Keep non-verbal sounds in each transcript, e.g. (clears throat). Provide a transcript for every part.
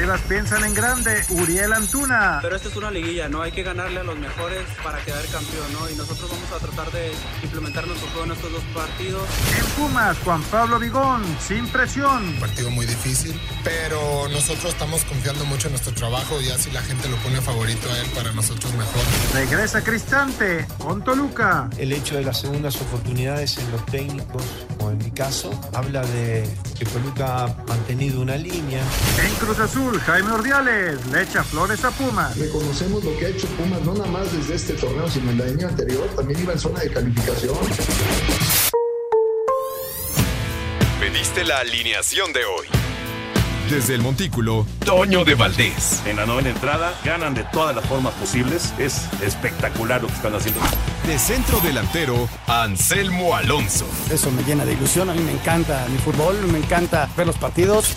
Chivas piensan en grande, Uriel Antuna. Pero esta es una liguilla, ¿no? Hay que ganarle a los mejores para quedar campeón, ¿no? Y nosotros vamos a tratar de implementar nuestro juego en estos dos partidos. En Pumas, Juan Pablo Vigón, sin presión. Un partido muy difícil, pero nosotros estamos confiando mucho en nuestro trabajo, ya si la gente lo pone favorito a él, para nosotros mejor. Regresa Cristante con Toluca. El hecho de las segundas oportunidades en los técnicos, o en mi caso, habla de que Toluca ha mantenido una línea. En Cruz Azul, Jaime Ordiales le echa flores a Pumas. Reconocemos lo que ha hecho Pumas, no nada más desde este torneo, sino en el año anterior, también iba en zona de calificación. Pediste la alineación de hoy. Desde el Montículo, Toño de Valdés. En la novena entrada ganan de todas las formas posibles. Es espectacular lo que están haciendo. De centro delantero, Anselmo Alonso. Eso me llena de ilusión. A mí me encanta mi fútbol, me encanta ver los partidos.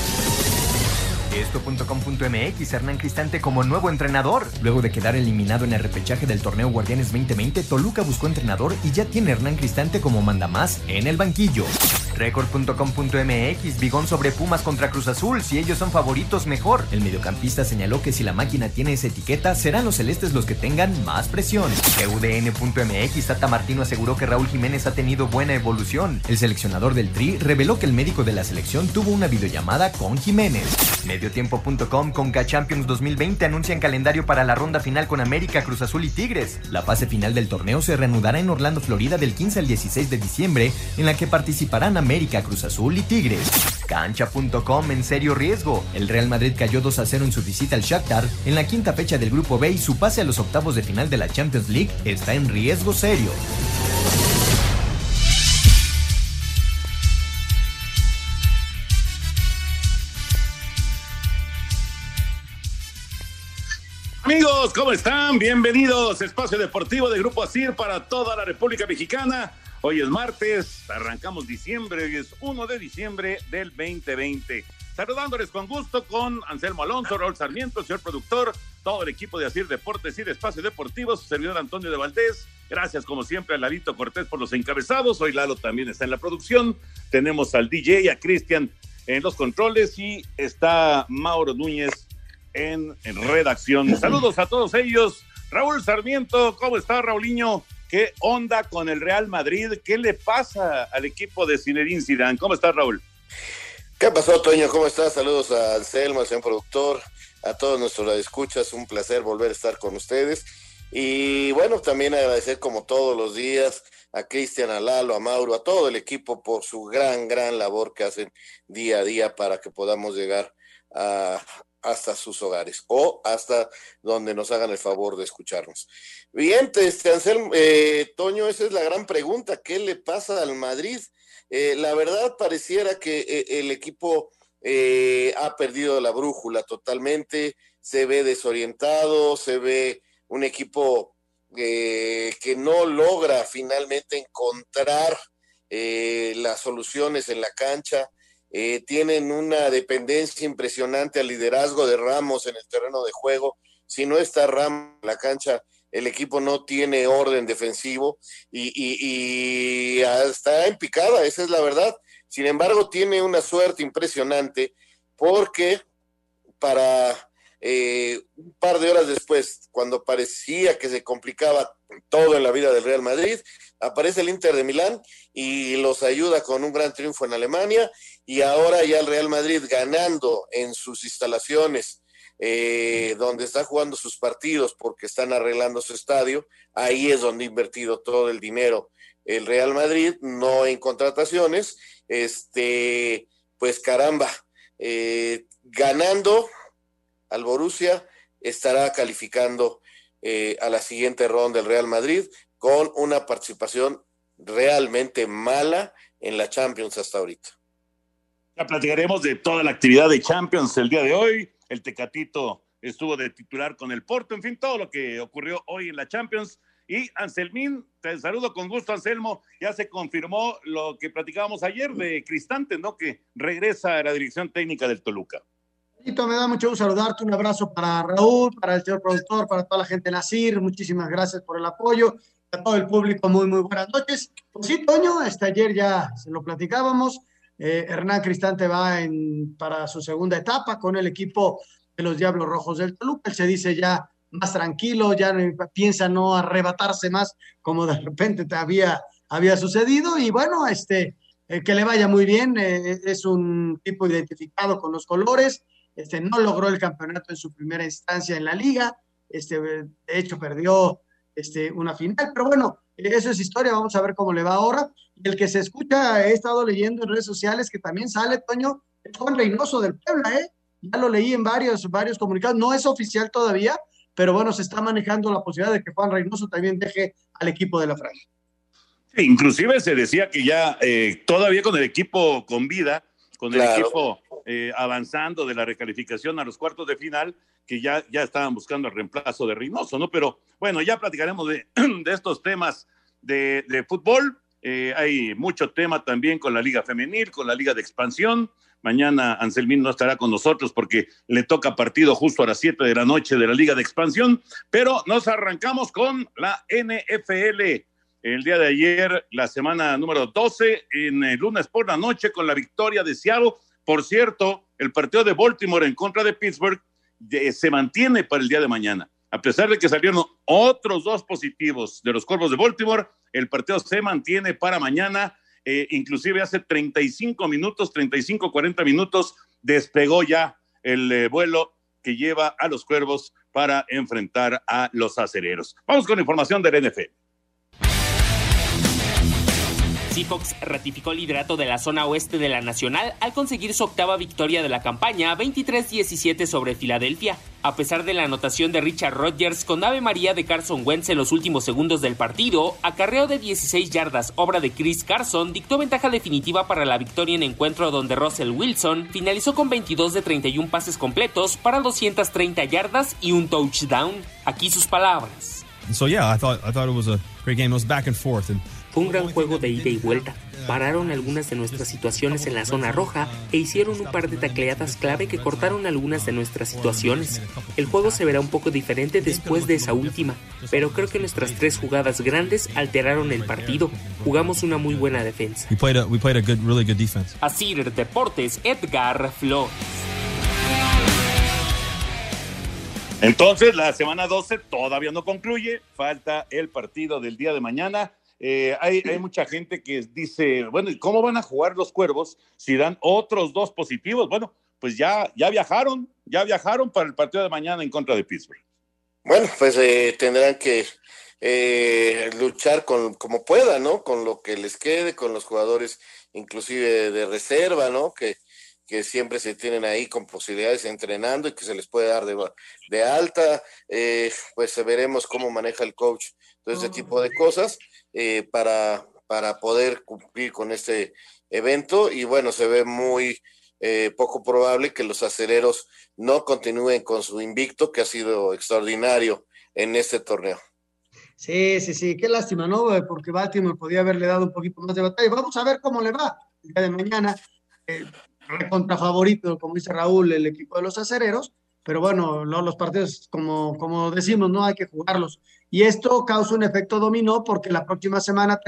Esto.com.mx, Hernán Cristante como nuevo entrenador. Luego de quedar eliminado en el repechaje del torneo Guardianes 2020, Toluca buscó entrenador y ya tiene Hernán Cristante como mandamás en el banquillo. Record.com.mx, Bigón sobre Pumas contra Cruz Azul. Si ellos son favoritos, mejor. El mediocampista señaló que si la máquina tiene esa etiqueta, serán los celestes los que tengan más presión. UDN.mx, Tata Martino aseguró que Raúl Jiménez ha tenido buena evolución. El seleccionador del Tri reveló que el médico de la selección tuvo una videollamada con Jiménez. Mediotiempo.com con K Champions 2020 anuncian calendario para la ronda final con América, Cruz Azul y Tigres. La fase final del torneo se reanudará en Orlando, Florida del 15 al 16 de diciembre, en la que participarán América, Cruz Azul y Tigres. Cancha.com en serio riesgo. El Real Madrid cayó 2 a 0 en su visita al Shakhtar en la quinta fecha del grupo B y su pase a los octavos de final de la Champions League está en riesgo serio. Amigos, ¿cómo están? Bienvenidos. Espacio Deportivo de Grupo ASIR para toda la República Mexicana. Hoy es martes, arrancamos diciembre, hoy es 1 de diciembre del 2020. Saludándoles con gusto con Anselmo Alonso, Raúl Sarmiento, señor productor, todo el equipo de Asir Deportes y de Espacio Deportivo, su servidor Antonio de Valdés. Gracias, como siempre, a Lalito Cortés por los encabezados. Hoy Lalo también está en la producción. Tenemos al DJ, a Cristian en los controles y está Mauro Núñez en, redacción. Saludos a todos ellos. Raúl Sarmiento, ¿cómo está, Raulinho? ¿Qué onda con el Real Madrid? ¿Qué le pasa al equipo de Zinedine Zidane? ¿Cómo estás, Raúl? ¿Qué pasó, Toño? ¿Cómo estás? Saludos a Anselmo, al señor productor, a todos nuestros escuchas. Un placer volver a estar con ustedes. Y bueno, también agradecer como todos los días a Cristian, a Lalo, a Mauro, a todo el equipo por su gran, gran labor que hacen día a día para que podamos llegar a, hasta sus hogares o hasta donde nos hagan el favor de escucharnos. Bien, este, Anselmo, eh, Toño, esa es la gran pregunta. ¿Qué le pasa al Madrid? Eh, la verdad pareciera que eh, el equipo ha perdido la brújula totalmente, se ve desorientado, se ve un equipo que no logra finalmente encontrar las soluciones en la cancha. Eh, tienen una dependencia impresionante al liderazgo de Ramos en el terreno de juego. Si no está Ramos en la cancha, el equipo no tiene orden defensivo y, y, y está en picada, esa es la verdad. Sin embargo, tiene una suerte impresionante porque para eh, un par de horas después, cuando parecía que se complicaba todo en la vida del Real Madrid, aparece el Inter de Milán y los ayuda con un gran triunfo en Alemania. Y ahora ya el Real Madrid ganando en sus instalaciones eh, donde está jugando sus partidos porque están arreglando su estadio, ahí es donde ha invertido todo el dinero el Real Madrid, no en contrataciones, este, pues caramba, eh, ganando al Borussia, estará calificando eh, a la siguiente ronda del Real Madrid con una participación realmente mala en la Champions hasta ahorita. Ya platicaremos de toda la actividad de Champions el día de hoy. El Tecatito estuvo de titular con el Porto, en fin, todo lo que ocurrió hoy en la Champions Y Anselmín, te saludo con gusto, Anselmo. Ya se confirmó lo que platicábamos ayer de Cristante, ¿no? Que regresa a la dirección técnica del Toluca. Me da mucho gusto saludarte. Un abrazo para Raúl, para el señor productor, para toda la gente de Nacir. Muchísimas gracias por el apoyo. A todo el público, muy, muy buenas noches. Pues sí, Toño, hasta ayer ya se lo platicábamos. Eh, Hernán Cristante va en, para su segunda etapa con el equipo de los Diablos Rojos del Toluca. Él se dice ya más tranquilo, ya piensa no arrebatarse más como de repente te había, había sucedido. Y bueno, este, eh, que le vaya muy bien. Eh, es un tipo identificado con los colores. Este, no logró el campeonato en su primera instancia en la liga. Este, de hecho, perdió este, una final, pero bueno, eso es historia, vamos a ver cómo le va ahora. El que se escucha, he estado leyendo en redes sociales que también sale, Toño, es Juan Reynoso del Puebla, ¿eh? Ya lo leí en varios, varios comunicados, no es oficial todavía, pero bueno, se está manejando la posibilidad de que Juan Reynoso también deje al equipo de la franja. inclusive se decía que ya eh, todavía con el equipo con vida, con el equipo eh, avanzando de la recalificación a los cuartos de final, que ya, ya estaban buscando el reemplazo de Reynoso, ¿no? Pero bueno, ya platicaremos de, (clears throat) de estos temas de, de fútbol. Eh, hay mucho tema también con la Liga Femenil, con la Liga de Expansión. Mañana Anselmín no estará con nosotros porque le toca partido justo a las 7 de la noche de la Liga de Expansión, pero nos arrancamos con la NFL. El día de ayer, la semana número 12, en el lunes por la noche, con la victoria de Seattle. Por cierto, el partido de Baltimore en contra de Pittsburgh se mantiene para el día de mañana. A pesar de que salieron otros dos positivos de los Cuervos de Baltimore, el partido se mantiene para mañana. Eh, inclusive hace 35 minutos, 35, 40 minutos, despegó ya el eh, vuelo que lleva a los Cuervos para enfrentar a los acereros. Vamos con información del NFL. Seahawks ratificó el liderato de la zona oeste de la Nacional al conseguir su octava victoria de la campaña 23-17 sobre Filadelfia. A pesar de la anotación de Richard Rodgers con Ave María de Carson Wentz en los últimos segundos del partido, acarreo de 16 yardas, obra de Chris Carson, dictó ventaja definitiva para la victoria en encuentro donde Russell Wilson finalizó con 22 de 31 pases completos para 230 yardas y un touchdown. Aquí sus palabras. So yeah, I thought I thought it was a great game. It was back and forth fue un gran juego de ida y vuelta. Pararon algunas de nuestras situaciones en la zona roja e hicieron un par de tacleadas clave que cortaron algunas de nuestras situaciones. El juego se verá un poco diferente después de esa última, pero creo que nuestras tres jugadas grandes alteraron el partido. Jugamos una muy buena defensa. Así Deportes, Edgar Flores. Entonces, la semana 12 todavía no concluye. Falta el partido del día de mañana eh, hay, mucha gente que dice, bueno, ¿y cómo van a jugar los cuervos si dan otros dos positivos? Bueno, pues ya, ya viajaron, ya viajaron para el partido de mañana en contra de Pittsburgh. Bueno, pues eh, tendrán que eh, luchar con como puedan, ¿no? Con lo que les quede, con los jugadores inclusive de reserva, ¿no? Que, que siempre se tienen ahí con posibilidades entrenando y que se les puede dar de, alta. pues veremos cómo maneja el coach todo ese tipo de cosas. Eh, para, para poder cumplir con este evento y bueno, se ve muy eh, poco probable que los aceleros no continúen con su invicto que ha sido extraordinario en este torneo. Sí, sí, sí, qué lástima, ¿no? Porque Baltimore podía haberle dado un poquito más de batalla. Vamos a ver cómo le va el día de mañana. Eh, contra favorito, como dice Raúl, el equipo de los acereros, pero bueno, los partidos, como, como decimos, no hay que jugarlos y esto causa un efecto dominó porque la próxima semana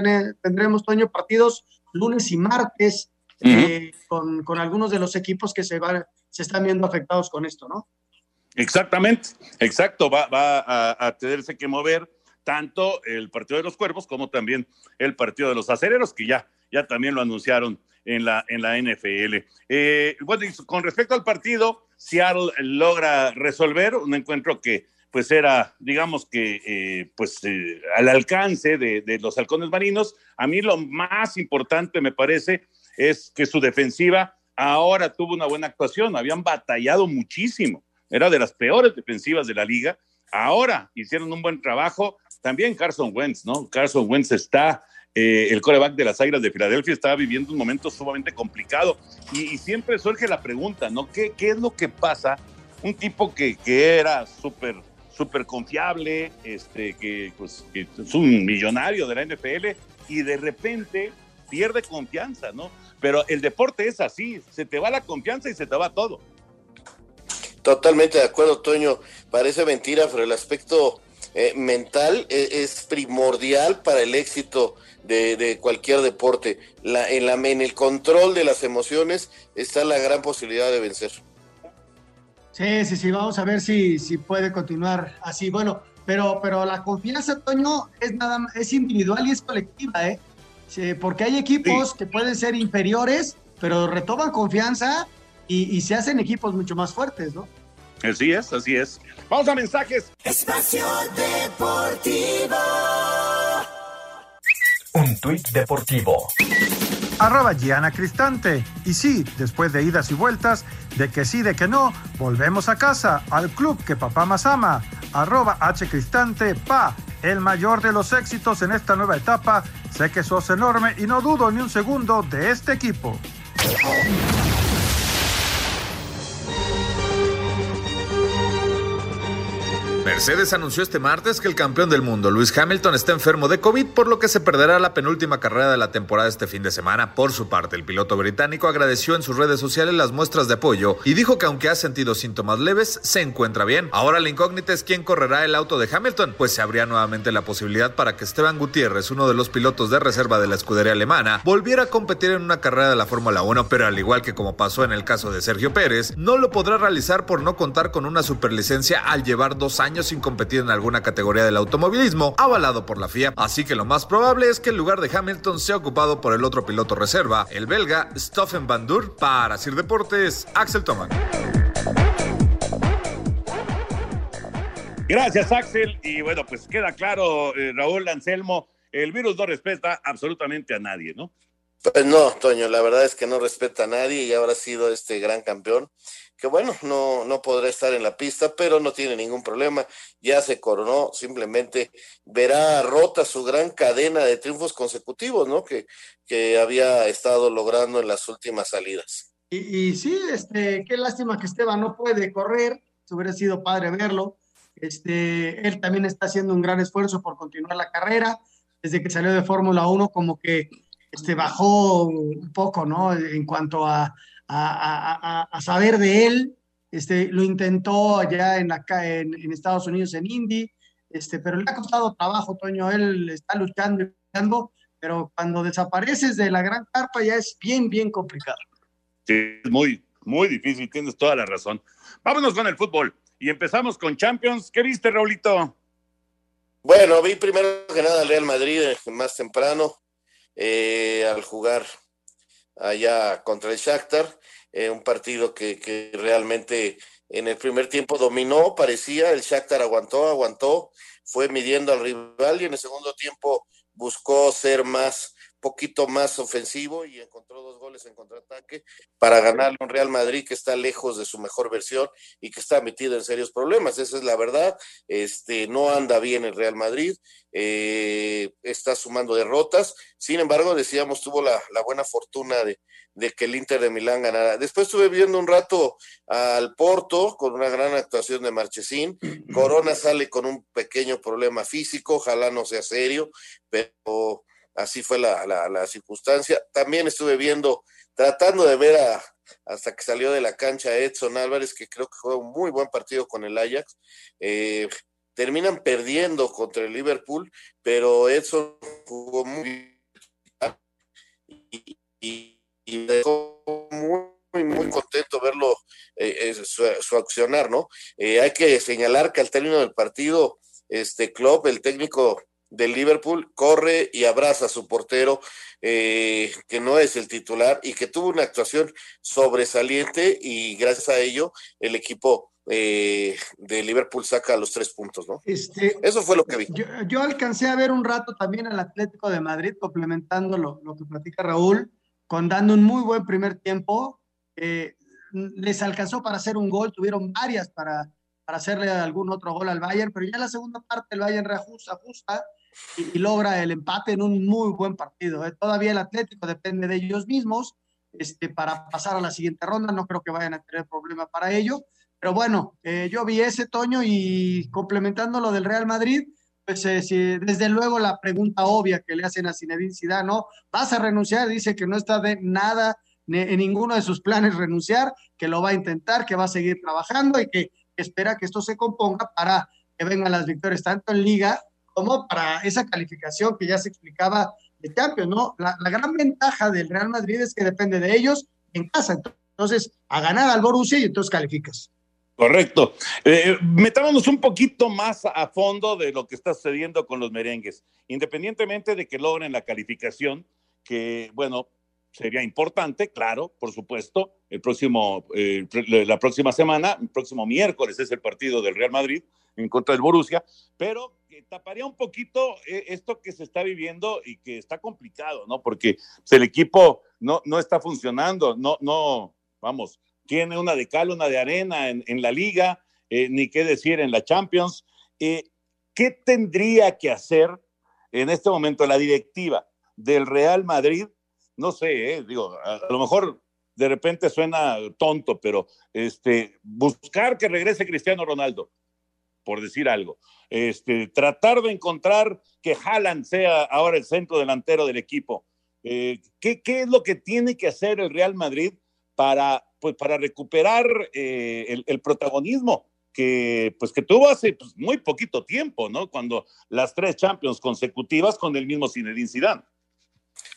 tendremos, Toño, partidos lunes y martes eh, con, algunos de los equipos que se, van, se están viendo afectados con esto, ¿no? Exactamente, exacto, va, a, a, tenerse que mover tanto el partido de los cuervos como también el partido de los acereros, que ya, ya también lo anunciaron en la, en la NFL. Eh, bueno, y con respecto al partido, Seattle logra resolver un encuentro que pues era, digamos que, eh, pues eh, al alcance de, los halcones marinos. A mí lo más importante, me parece, es que su defensiva ahora tuvo una buena actuación. Habían batallado muchísimo. Era de las peores defensivas de la liga. Ahora hicieron un buen trabajo. También Carson Wentz, ¿no? Carson Wentz está, eh, el coreback de las Águilas de Filadelfia, estaba viviendo un momento sumamente complicado. Y, siempre surge la pregunta, ¿no? ¿Qué, ¿Qué, es lo que pasa? Un tipo que, que era súper súper confiable, este, que, pues, que es un millonario de la NFL y de repente pierde confianza, ¿no? Pero el deporte es así, se te va la confianza y se te va todo. Totalmente de acuerdo, Toño. Parece mentira, pero el aspecto eh, mental es, es, primordial para el éxito de, de cualquier deporte. La, en, la, en el control de las emociones está la gran posibilidad de vencer. Sí, sí, sí, vamos a ver si, si puede continuar así. Bueno, pero, pero la confianza, Toño, es nada más, es individual y es colectiva, ¿eh? Sí, porque hay equipos sí. que pueden ser inferiores, pero retoman confianza y, y, se hacen equipos mucho más fuertes, ¿no? Así es, así es. Vamos a mensajes. Espacio Deportivo. Un tuit deportivo. Arroba Giana Cristante. Y sí, después de idas y vueltas, de que sí, de que no, volvemos a casa, al club que papá más ama. Arroba H Cristante, pa, el mayor de los éxitos en esta nueva etapa. Sé que sos enorme y no dudo ni un segundo de este equipo. Mercedes anunció este martes que el campeón del mundo, Lewis Hamilton, está enfermo de COVID, por lo que se perderá la penúltima carrera de la temporada este fin de semana. Por su parte, el piloto británico agradeció en sus redes sociales las muestras de apoyo y dijo que aunque ha sentido síntomas leves, se encuentra bien. Ahora la incógnita es quién correrá el auto de Hamilton, pues se abría nuevamente la posibilidad para que Esteban Gutiérrez, uno de los pilotos de reserva de la escudería alemana, volviera a competir en una carrera de la Fórmula 1, pero al igual que como pasó en el caso de Sergio Pérez, no lo podrá realizar por no contar con una superlicencia al llevar dos años sin competir en alguna categoría del automovilismo avalado por la FIA, así que lo más probable es que el lugar de Hamilton sea ocupado por el otro piloto reserva, el belga Stoffen Van Dur. Para Sir Deportes, Axel Toman. Gracias, Axel. Y bueno, pues queda claro, eh, Raúl Anselmo, el virus no respeta absolutamente a nadie, ¿no? Pues no, Toño, la verdad es que no respeta a nadie y ahora ha sido este gran campeón que bueno, no, no podrá estar en la pista, pero no tiene ningún problema, ya se coronó, simplemente verá rota su gran cadena de triunfos consecutivos, ¿no? Que, que había estado logrando en las últimas salidas. Y, sí, este, qué lástima que Esteban no puede correr, se hubiera sido padre verlo, este, él también está haciendo un gran esfuerzo por continuar la carrera, desde que salió de Fórmula 1 como que este, bajó un poco, ¿no? En cuanto a a, a, a, saber de él. Este, lo intentó allá en, la, en, en, Estados Unidos, en Indy, este, pero le ha costado trabajo, Toño. Él está luchando, luchando, pero cuando desapareces de la gran carpa ya es bien, bien complicado. Sí, es muy, muy difícil, tienes toda la razón. Vámonos con el fútbol y empezamos con Champions. ¿Qué viste, Raulito? Bueno, vi primero que nada al Real Madrid más temprano eh, al jugar allá contra el Shakhtar, eh, un partido que, que, realmente en el primer tiempo dominó, parecía, el Shakhtar aguantó, aguantó, fue midiendo al rival y en el segundo tiempo buscó ser más, poquito más ofensivo y encontró dos goles en contraataque para ganarle un Real Madrid que está lejos de su mejor versión y que está metido en serios problemas. Esa es la verdad. Este no anda bien el Real Madrid, eh, está sumando derrotas. Sin embargo, decíamos, tuvo la, la buena fortuna de, de, que el Inter de Milán ganara. Después estuve viendo un rato al Porto con una gran actuación de Marchesín. Corona sale con un pequeño problema físico, ojalá no sea serio, pero así fue la, la, la, circunstancia. También estuve viendo, tratando de ver hasta que salió de la cancha Edson Álvarez, que creo que fue un muy buen partido con el Ajax. Eh, terminan perdiendo contra el Liverpool, pero Edson jugó muy bien y, y, y dejó muy, muy contento verlo, eh, eh, su, accionar, ¿no? Hay que señalar que al término del partido, este Klopp, el técnico del Liverpool corre y abraza a su portero, eh, que no es el titular y que tuvo una actuación sobresaliente y gracias a ello el equipo eh, de Liverpool saca los tres puntos, ¿no? Este, Eso fue lo que vi. Yo, yo, alcancé a ver un rato también al Atlético de Madrid, complementando lo, lo que platica Raúl, con dando un muy buen primer tiempo. Eh, les alcanzó para hacer un gol, tuvieron varias para, para hacerle algún otro gol al Bayern, pero ya en la segunda parte el Bayern reajusta, ajusta, y, logra el empate en un muy buen partido. ¿eh? Todavía el Atlético depende de ellos mismos este, para pasar a la siguiente ronda. No creo que vayan a tener problema para ello. Pero bueno, eh, yo vi ese Toño y complementando lo del Real Madrid, pues eh, desde luego la pregunta obvia que le hacen a Zinedine Zidane, ¿no? ¿Vas a renunciar? Dice que no está de nada en ninguno de sus planes renunciar, que lo va a intentar, que va a seguir trabajando y que espera que esto se componga para que vengan las victorias tanto en liga como para esa calificación que ya se explicaba de Champions, ¿no? La, gran ventaja del Real Madrid es que depende de ellos en casa, entonces a ganar al Borussia y entonces calificas. Correcto. Eh, metámonos un poquito más a fondo de lo que está sucediendo con los merengues. Independientemente de que logren la calificación, que, bueno, sería importante, claro, por supuesto, el próximo, eh, la próxima semana, el próximo miércoles es el partido del Real Madrid en contra del Borussia, pero taparía un poquito eh, esto que se está viviendo y que está complicado, ¿no? Porque pues, el equipo no, no está funcionando, no, no, vamos, tiene una de cal, una de arena en, la liga, eh, ni qué decir en la Champions. Eh, ¿Qué tendría que hacer en este momento la directiva del Real Madrid? No sé, eh, digo, a, lo mejor de repente suena tonto, pero este, buscar que regrese Cristiano Ronaldo, por decir algo. Este, tratar de encontrar que Haaland sea ahora el centro delantero del equipo. ¿qué, ¿Qué es lo que tiene que hacer el Real Madrid para pues para recuperar eh, el, protagonismo que pues que tuvo hace pues, muy poquito tiempo, ¿no? Cuando las tres Champions consecutivas con el mismo Zinedine Zidane.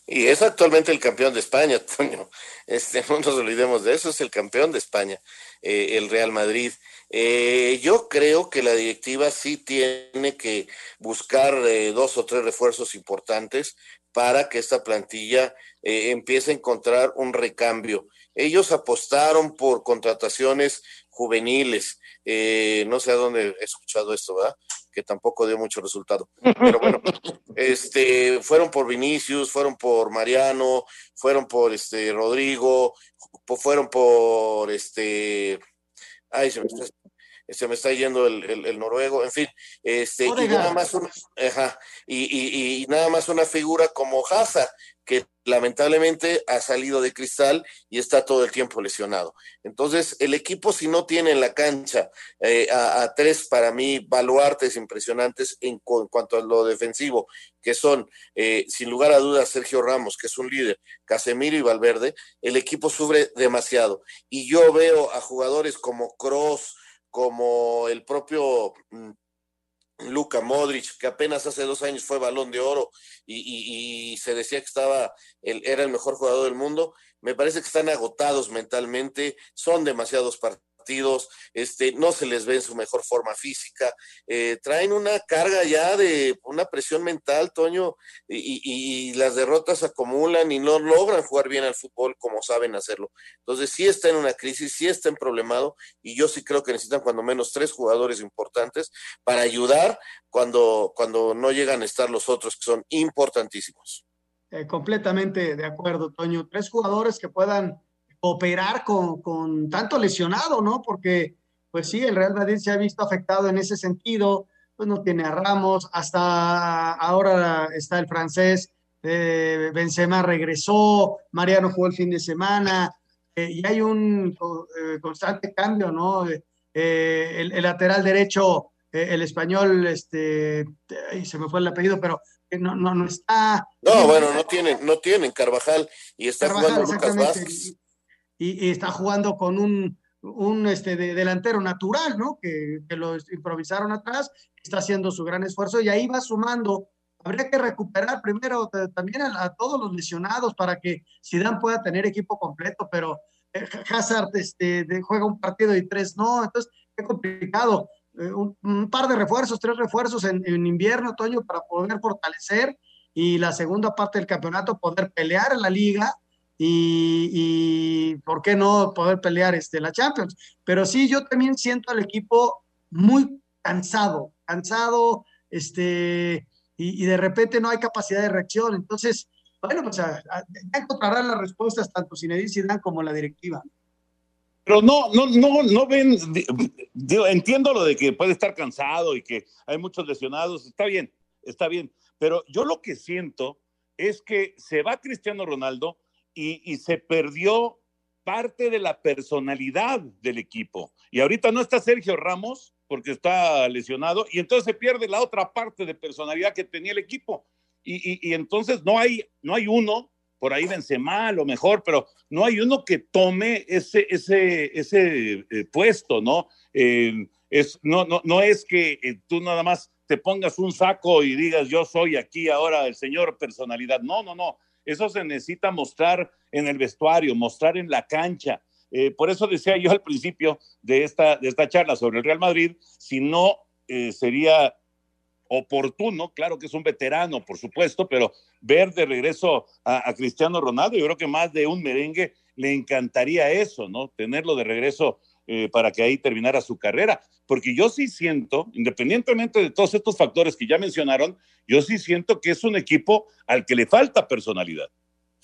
Y es actualmente el campeón de España, (laughs) Toño. Este, no nos olvidemos de eso, es el campeón de España, eh, el Real Madrid. Eh, yo creo que la directiva sí tiene que buscar dos o tres refuerzos importantes para que esta plantilla empiece a encontrar un recambio. Ellos apostaron por contrataciones juveniles. Eh, no sé a dónde he escuchado esto, ¿verdad? Que tampoco dio mucho resultado. Pero bueno, (laughs) este, fueron por Vinicius, fueron por Mariano, fueron por este Rodrigo, fueron por este. Ay, se me está, se me está yendo el, noruego, en fin, este, y nada más una, y, y, nada más una figura como Hazard, lamentablemente ha salido de cristal y está todo el tiempo lesionado. Entonces, el equipo si no tiene en la cancha eh, a, tres, para mí, baluartes impresionantes en, cuanto a lo defensivo, que son, eh, sin lugar a dudas, Sergio Ramos, que es un líder, Casemiro y Valverde, el equipo sufre demasiado. Y yo veo a jugadores como Cross, como el propio... Mm, Luka Modric, que apenas hace dos años fue balón de oro y, se decía que estaba, el, era el mejor jugador del mundo, me parece que están agotados mentalmente, son demasiados partidos este, no se les ve en su mejor forma física, eh, traen una carga ya de una presión mental, Toño, y, las derrotas acumulan y no logran jugar bien al fútbol como saben hacerlo. Entonces sí está en una crisis, sí está en problemado, y yo sí creo que necesitan cuando menos tres jugadores importantes para ayudar cuando, cuando no llegan a estar los otros que son importantísimos. Eh, completamente de acuerdo, Toño. Tres jugadores que puedan operar con, tanto lesionado, ¿no? Porque, pues sí, el Real Madrid se ha visto afectado en ese sentido, pues no tiene a Ramos, hasta ahora está el francés, eh, Benzema regresó, Mariano jugó el fin de semana, eh, y hay un eh, constante cambio, ¿no? El, lateral derecho, el español, este, se me fue el apellido, pero no, no, no está. No, bueno, no tienen, no tienen Carvajal y está jugando Lucas Vázquez y, está jugando con un, un este, delantero natural, ¿no? Que, que, lo improvisaron atrás, está haciendo su gran esfuerzo y ahí va sumando. Habría que recuperar primero también a, todos los lesionados para que Zidane pueda tener equipo completo, pero eh, Hazard este, juega un partido y tres no, entonces qué complicado. Eh, un, par de refuerzos, tres refuerzos en, en invierno, otoño, para poder fortalecer y la segunda parte del campeonato poder pelear en la liga y, por qué no poder pelear este, la Champions. Pero sí, yo también siento al equipo muy cansado, cansado, este, y, de repente no hay capacidad de reacción. Entonces, bueno, pues ya encontrarán las respuestas tanto Zinedine Zidane como la directiva. Pero no, no, no, no ven, digo, entiendo lo de que puede estar cansado y que hay muchos lesionados, está bien, está bien, pero yo lo que siento es que se va Cristiano Ronaldo y, se perdió parte de la personalidad del equipo. Y ahorita no está Sergio Ramos porque está lesionado y entonces se pierde la otra parte de personalidad que tenía el equipo. Y, entonces no hay, no hay uno, por ahí Benzema a lo mejor, pero no hay uno que tome ese, ese, ese eh, puesto, ¿no? Eh, es, no, no, no es que eh, tú nada más te pongas un saco y digas yo soy aquí ahora el señor personalidad. No, no, no. Eso se necesita mostrar en el vestuario, mostrar en la cancha. Eh, por eso decía yo al principio de esta, de esta charla sobre el Real Madrid, si no eh, sería oportuno, claro que es un veterano, por supuesto, pero ver de regreso a, a, Cristiano Ronaldo, yo creo que más de un merengue le encantaría eso, ¿no? Tenerlo de regreso eh, para que ahí terminara su carrera. Porque yo sí siento, independientemente de todos estos factores que ya mencionaron, yo sí siento que es un equipo al que le falta personalidad.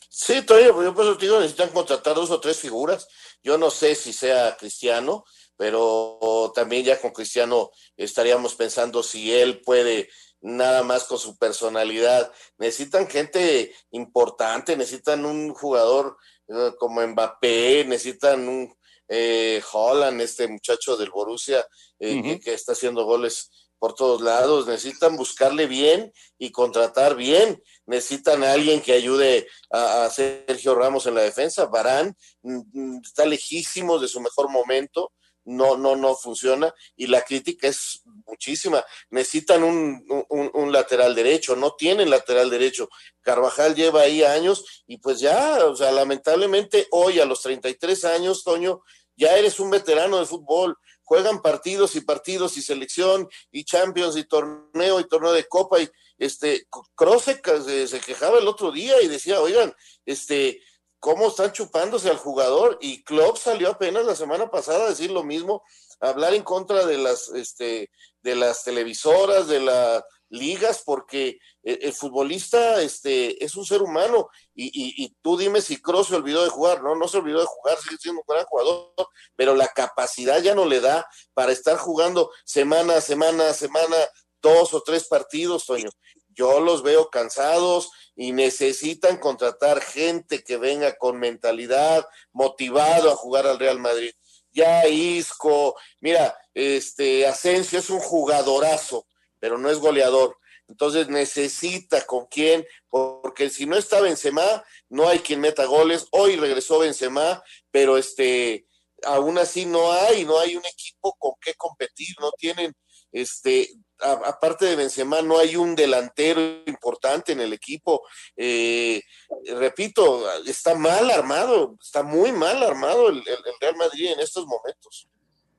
Sí, todavía, yo por eso digo, necesitan contratar dos o tres figuras. Yo no sé si sea Cristiano, pero también ya con Cristiano estaríamos pensando si él puede nada más con su personalidad. Necesitan gente importante, necesitan un jugador eh, como Mbappé, necesitan un, eh, Holland, este muchacho del Borussia, eh, que, está haciendo goles por todos lados, necesitan buscarle bien y contratar bien, necesitan a alguien que ayude a, Sergio Ramos en la defensa, Barán mm, mm, está lejísimo de su mejor momento, no, no, no funciona y la crítica es muchísima. Necesitan un, un, lateral derecho, no tienen lateral derecho. Carvajal lleva ahí años y pues ya, o sea, lamentablemente hoy a los 33 años, Toño, ya eres un veterano de fútbol, juegan partidos y partidos y selección y Champions y torneo y torneo de Copa y este Kroos se, quejaba el otro día y decía, oigan, este, ¿cómo están chupándose al jugador? Y Klopp salió apenas la semana pasada a decir lo mismo, hablar en contra de las, este, de las televisoras, de la ligas porque el, futbolista este, es un ser humano y, tú dime si Cross se olvidó de jugar, no, no se olvidó de jugar, sigue siendo un gran jugador, pero la capacidad ya no le da para estar jugando semana a semana a semana dos o tres partidos, Toño. Yo los veo cansados y necesitan contratar gente que venga con mentalidad, motivado a jugar al Real Madrid. Ya Isco, mira, este Asensio es un jugadorazo, pero no es goleador. Entonces necesita con quién, porque si no está Benzema, no hay quien meta goles. Hoy regresó Benzema, pero este, aún así no hay, no hay un equipo con qué competir, no tienen, este, aparte de Benzema, no hay un delantero importante en el equipo. Eh, repito, está mal armado, está muy mal armado el Real Madrid en estos momentos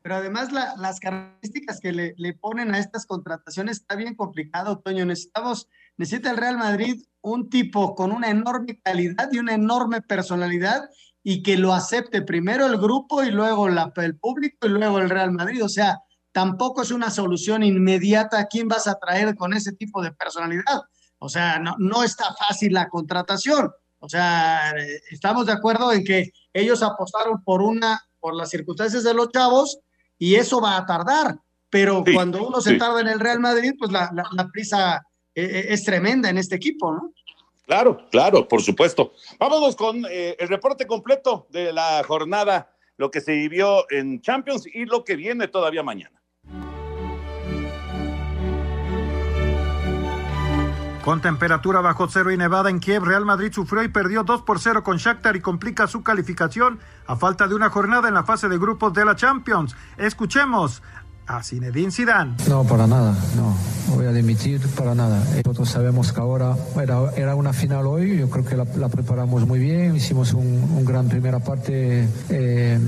pero además las características que le, ponen a estas contrataciones está bien complicado, Toño. Necesitamos, necesita el Real Madrid un tipo con una enorme calidad y una enorme personalidad y que lo acepte primero el grupo y luego el público y luego el Real Madrid. O sea, tampoco es una solución inmediata a quién vas a traer con ese tipo de personalidad. O sea, no, no está fácil la contratación. O sea, estamos de acuerdo en que ellos apostaron por una, por las circunstancias de los chavos, y eso va a tardar, pero cuando uno se tarda en el Real Madrid, pues la, prisa eh, eh, es tremenda en este equipo, ¿no? Claro, claro, por supuesto. Vámonos con eh, el reporte completo de la jornada, lo que se vivió en Champions y lo que viene todavía mañana. Con temperatura bajo cero y nevada en Kiev, Real Madrid sufrió y perdió 2 por 0 con Shakhtar y complica su calificación a falta de una jornada en la fase de grupos de la Champions. Escuchemos a Zinedine Zidane. No, para nada, no, voy a dimitir para nada. Nosotros sabemos que ahora era, era una final hoy, yo creo que la, preparamos muy bien, hicimos un, gran primera parte eh,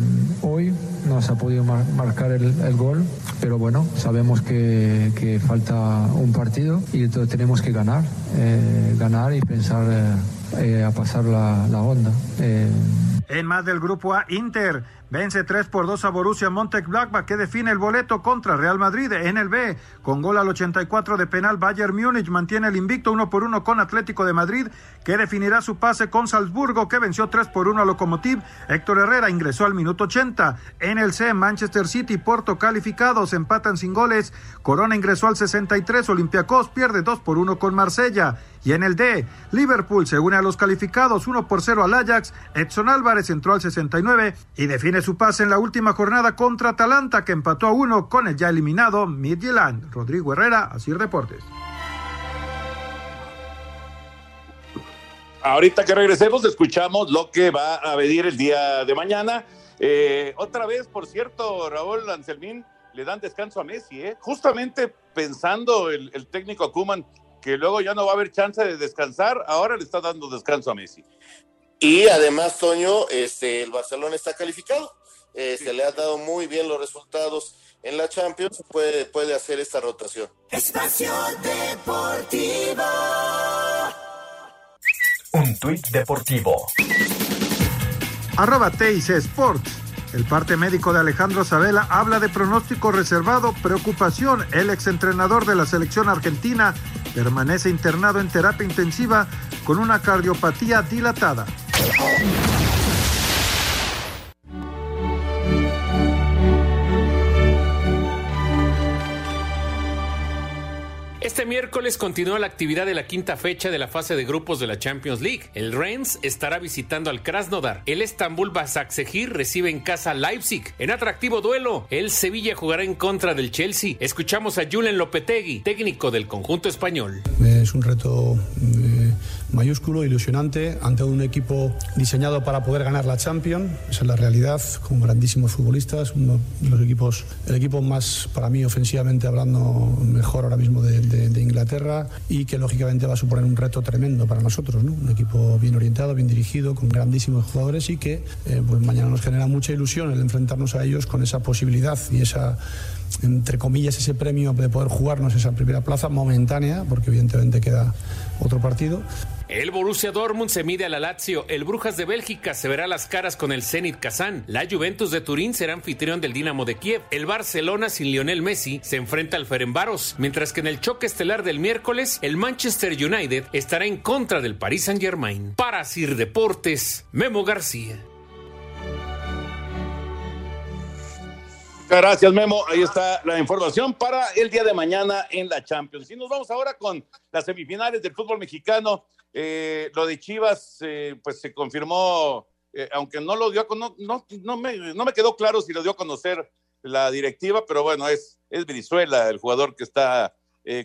hoy, no se ha podido marcar el, gol, pero bueno, sabemos que, que, falta un partido y entonces tenemos que ganar, eh, ganar y pensar eh, a pasar la, la onda. En más del grupo A, Inter vence 3 por 2 a Borussia Mönchengladbach que define el boleto contra Real Madrid en el B. Con gol al 84 de penal, Bayern Múnich mantiene el invicto 1 por 1 con Atlético de Madrid, que definirá su pase con Salzburgo, que venció 3 por 1 a Locomotiv. Héctor Herrera ingresó al minuto 80. En el C, Manchester City y Porto calificados empatan sin goles. Corona ingresó al 63, Olympiacos pierde 2 por 1 con Marsella. Y en el D, Liverpool se une a los calificados 1 por 0 al Ajax, Edson Álvarez entró al 69 y define su pase en la última jornada contra Atalanta que empató a 1 con el ya eliminado Midtjylland. Rodrigo Herrera, Asir Deportes. Ahorita que regresemos escuchamos lo que va a venir el día de mañana. Eh, otra vez, por cierto, Raúl Anselmín le dan descanso a Messi, ¿eh? justamente pensando el, el técnico Kuman que luego ya no va a haber chance de descansar, ahora le está dando descanso a Messi. Y además, Toño, este, el Barcelona está calificado. Eh, Se le han dado muy bien los resultados en la Champions. Puede, puede hacer esta rotación. Espacio Deportivo. Un tuit deportivo. Arroba TIC Sports. El parte médico de Alejandro Sabela habla de pronóstico reservado, preocupación. El exentrenador de la selección argentina permanece internado en terapia intensiva con una cardiopatía dilatada. Este miércoles continúa la actividad de la quinta fecha de la fase de grupos de la Champions League. El Rennes estará visitando al Krasnodar. El Estambul Basaksehir recibe en casa Leipzig. En atractivo duelo, el Sevilla jugará en contra del Chelsea. Escuchamos a Julen Lopetegui, técnico del conjunto español. Es un reto eh, mayúsculo, ilusionante, ante un equipo diseñado para poder ganar la Champions. Esa es la realidad, con grandísimos futbolistas, uno de los equipos, el equipo más, para mí, ofensivamente hablando, mejor ahora mismo de, Inglaterra y que lógicamente va a suponer un reto tremendo para nosotros, ¿no? Un equipo bien orientado, bien dirigido, con grandísimos jugadores y que eh, pues mañana nos genera mucha ilusión el enfrentarnos a ellos con esa posibilidad y esa entre comillas, ese premio de poder jugarnos esa primera plaza momentánea, porque evidentemente queda otro partido. El Borussia Dortmund se mide a la Lazio, el Brujas de Bélgica se verá las caras con el Zenit Kazán, la Juventus de Turín será anfitrión del Dinamo de Kiev, el Barcelona sin Lionel Messi se enfrenta al Ferenbaros, mientras que en el choque estelar del miércoles el Manchester United estará en contra del Paris Saint-Germain. Para Sir Deportes, Memo García. Gracias, Memo. Ahí está la información para el día de mañana en la Champions. Y nos vamos ahora con las semifinales del fútbol mexicano. Eh, lo de Chivas, eh, pues se confirmó, eh, aunque no lo dio a conocer, no, no, me, no me quedó claro si lo dio a conocer la directiva, pero bueno, es, es Brizuela, el jugador que está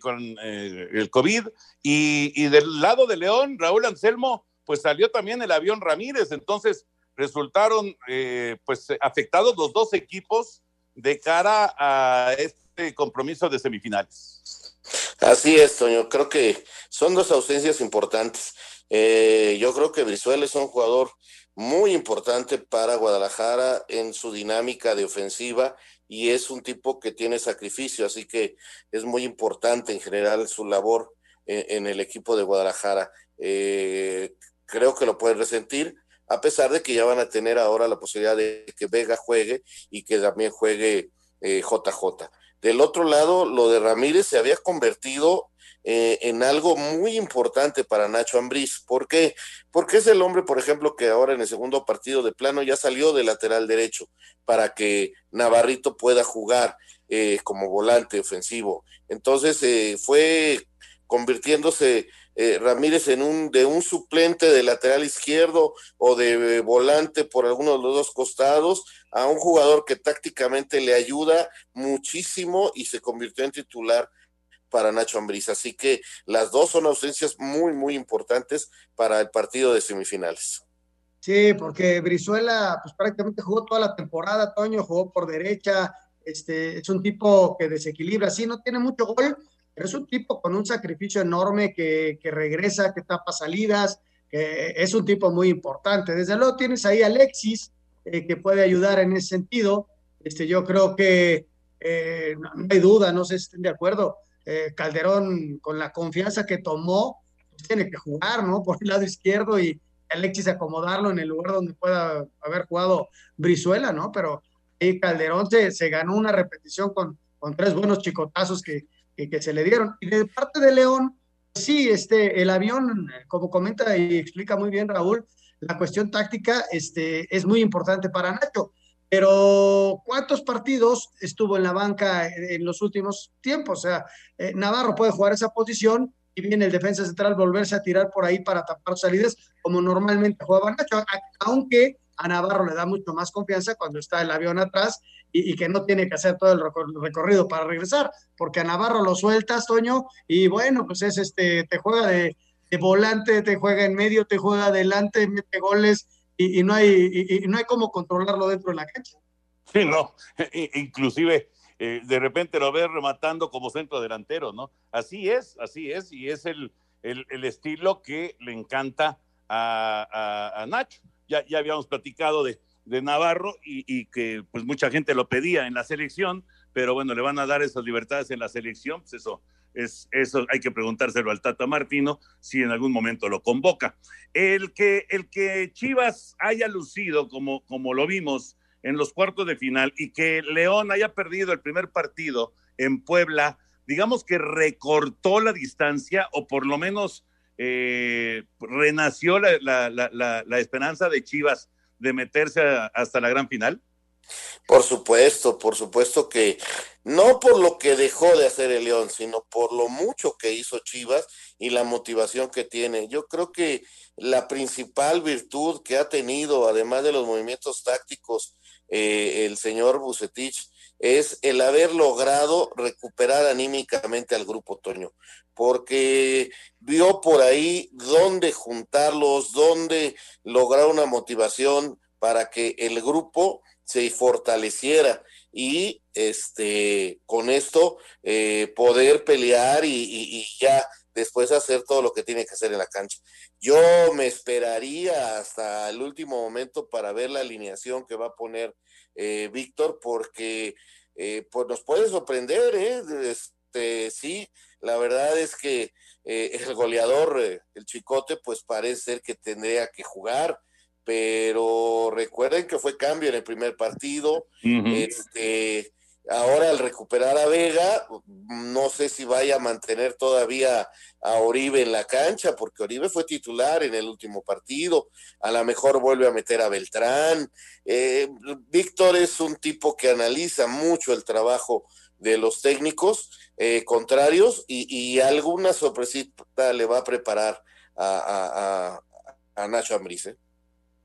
con el COVID. Y, y del lado de León, Raúl Anselmo, pues salió también el avión Ramírez. Entonces resultaron pues afectados los dos equipos de cara a este compromiso de semifinales. Así es, Toño. Creo que son dos ausencias importantes. Eh, yo creo que Brizuela es un jugador muy importante para Guadalajara en su dinámica de ofensiva y es un tipo que tiene sacrificio, así que es muy importante en general su labor en, en el equipo de Guadalajara. Eh, creo que lo pueden resentir, a pesar de que ya van a tener ahora la posibilidad de que Vega juegue y que también juegue eh, JJ. Del otro lado, lo de Ramírez se había convertido eh, en algo muy importante para Nacho Ambriz. ¿Por qué? Porque es el hombre, por ejemplo, que ahora en el segundo partido de plano ya salió de lateral derecho para que Navarrito pueda jugar eh, como volante ofensivo. Entonces eh, fue convirtiéndose eh, Ramírez en un de un suplente de lateral izquierdo o de eh, volante por alguno de los dos costados a un jugador que tácticamente le ayuda muchísimo y se convirtió en titular para Nacho Ambriz. Así que las dos son ausencias muy, muy importantes para el partido de semifinales. Sí, porque Brizuela pues prácticamente jugó toda la temporada, Toño jugó por derecha, este, es un tipo que desequilibra, sí, no tiene mucho gol, pero es un tipo con un sacrificio enorme que, que regresa, que tapa salidas, que es un tipo muy importante. Desde luego tienes ahí a Alexis, eh, que puede ayudar en ese sentido. Este, yo creo que eh, no, hay duda, no sé si estén de acuerdo. Eh, Calderón, con la confianza que tomó, pues tiene que jugar, ¿no? (laughs) Por el lado izquierdo y Alexis acomodarlo en el lugar donde pueda haber jugado Brizuela, ¿no? Pero ahí Calderón se, se ganó una repetición con, con tres buenos chicotazos que, que, se le dieron. Y de parte de León, sí, este, el avión, como comenta y explica muy bien Raúl, la cuestión táctica este, es muy importante para Nacho. Pero ¿cuántos partidos estuvo en la banca en los últimos tiempos? O sea, eh, Navarro puede jugar esa posición y viene el defensa central volverse a tirar por ahí para tapar salidas, como normalmente jugaba Nacho, aunque a Navarro le da mucho más confianza cuando está el avión atrás y, que no tiene que hacer todo el recorrido para regresar, porque a Navarro lo sueltas, Toño, y bueno, pues es este, te juega de, volante, te juega en medio, te juega adelante, mete goles y, no hay y, no hay cómo controlarlo dentro de la cancha. Sí, no, (laughs) inclusive eh, de repente lo ves rematando como centro delantero, ¿no? Así es, así es, y es el, el, estilo que le encanta a, a Nacho ya, ya habíamos platicado de, de Navarro y, que pues mucha gente lo pedía en la selección, pero bueno, le van a dar esas libertades en la selección, pues eso es eso hay que preguntárselo al Tata Martino si en algún momento lo convoca. El que el que Chivas haya lucido como como lo vimos en los cuartos de final y que León haya perdido el primer partido en Puebla, digamos que recortó la distancia o por lo menos eh, renació la, esperanza de Chivas de meterse hasta la gran final? Por supuesto, por supuesto que no por lo que dejó de hacer el León, sino por lo mucho que hizo Chivas y la motivación que tiene. Yo creo que la principal virtud que ha tenido, además de los movimientos tácticos, eh, el señor Bucetich, es el haber logrado recuperar anímicamente al grupo Toño porque vio por ahí dónde juntarlos, dónde lograr una motivación para que el grupo se fortaleciera y este con esto eh, poder pelear y, ya después hacer todo lo que tiene que hacer en la cancha. Yo me esperaría hasta el último momento para ver la alineación que va a poner eh, Víctor, porque eh, pues nos puede sorprender, ¿eh? Este, sí, la verdad es que eh, el goleador, eh, el Chicote, pues parece ser que tendría que jugar, pero recuerden que fue cambio en el primer partido. Este, ahora al recuperar a Vega, no sé si vaya a mantener todavía a Oribe en la cancha, porque Oribe fue titular en el último partido. A lo mejor vuelve a meter a Beltrán. Eh, Víctor es un tipo que analiza mucho el trabajo de los técnicos eh, contrarios y, alguna sorpresita le va a preparar a, Nacho Ambriz. ¿eh?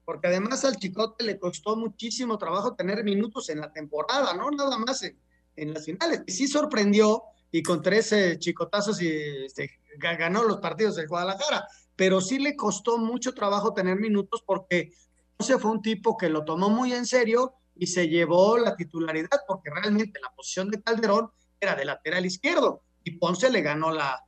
Porque además al Chicote le costó muchísimo trabajo tener minutos en la temporada, no nada más en, las finales. Y sí sorprendió y con 13 chicotazos y este, ganó los partidos del Guadalajara, pero sí le costó mucho trabajo tener minutos porque José fue un tipo que lo tomó muy en serio y se llevó la titularidad porque realmente la posición de Calderón era de lateral izquierdo y Ponce le ganó la,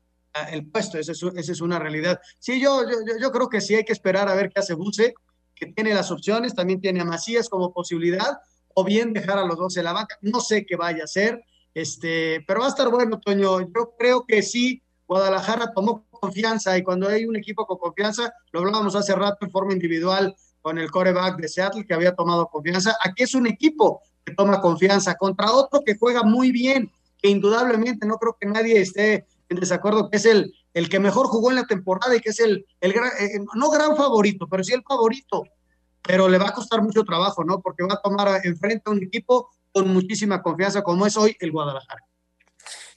el puesto, esa es, una realidad. Sí, yo, yo, yo, creo que sí hay que esperar a ver qué hace Bunce, que tiene las opciones, también tiene a Macías como posibilidad, o bien dejar a los dos en la banca, no sé qué vaya a hacer, este, pero va a estar bueno, Toño, yo creo que sí, Guadalajara tomó confianza y cuando hay un equipo con confianza, lo hablábamos hace rato en forma individual, con el coreback de Seattle que había tomado confianza. Aquí es un equipo que toma confianza contra otro que juega muy bien, que indudablemente no creo que nadie esté en desacuerdo, que es el, el que mejor jugó en la temporada y que es el, el gran, eh, no gran favorito, pero sí el favorito. Pero le va a costar mucho trabajo, ¿no? Porque va a tomar enfrente a un equipo con muchísima confianza como es hoy el Guadalajara.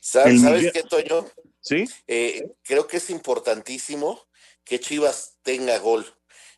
¿Sabes, qué, Toño? Sí. Eh, creo que es importantísimo que Chivas tenga gol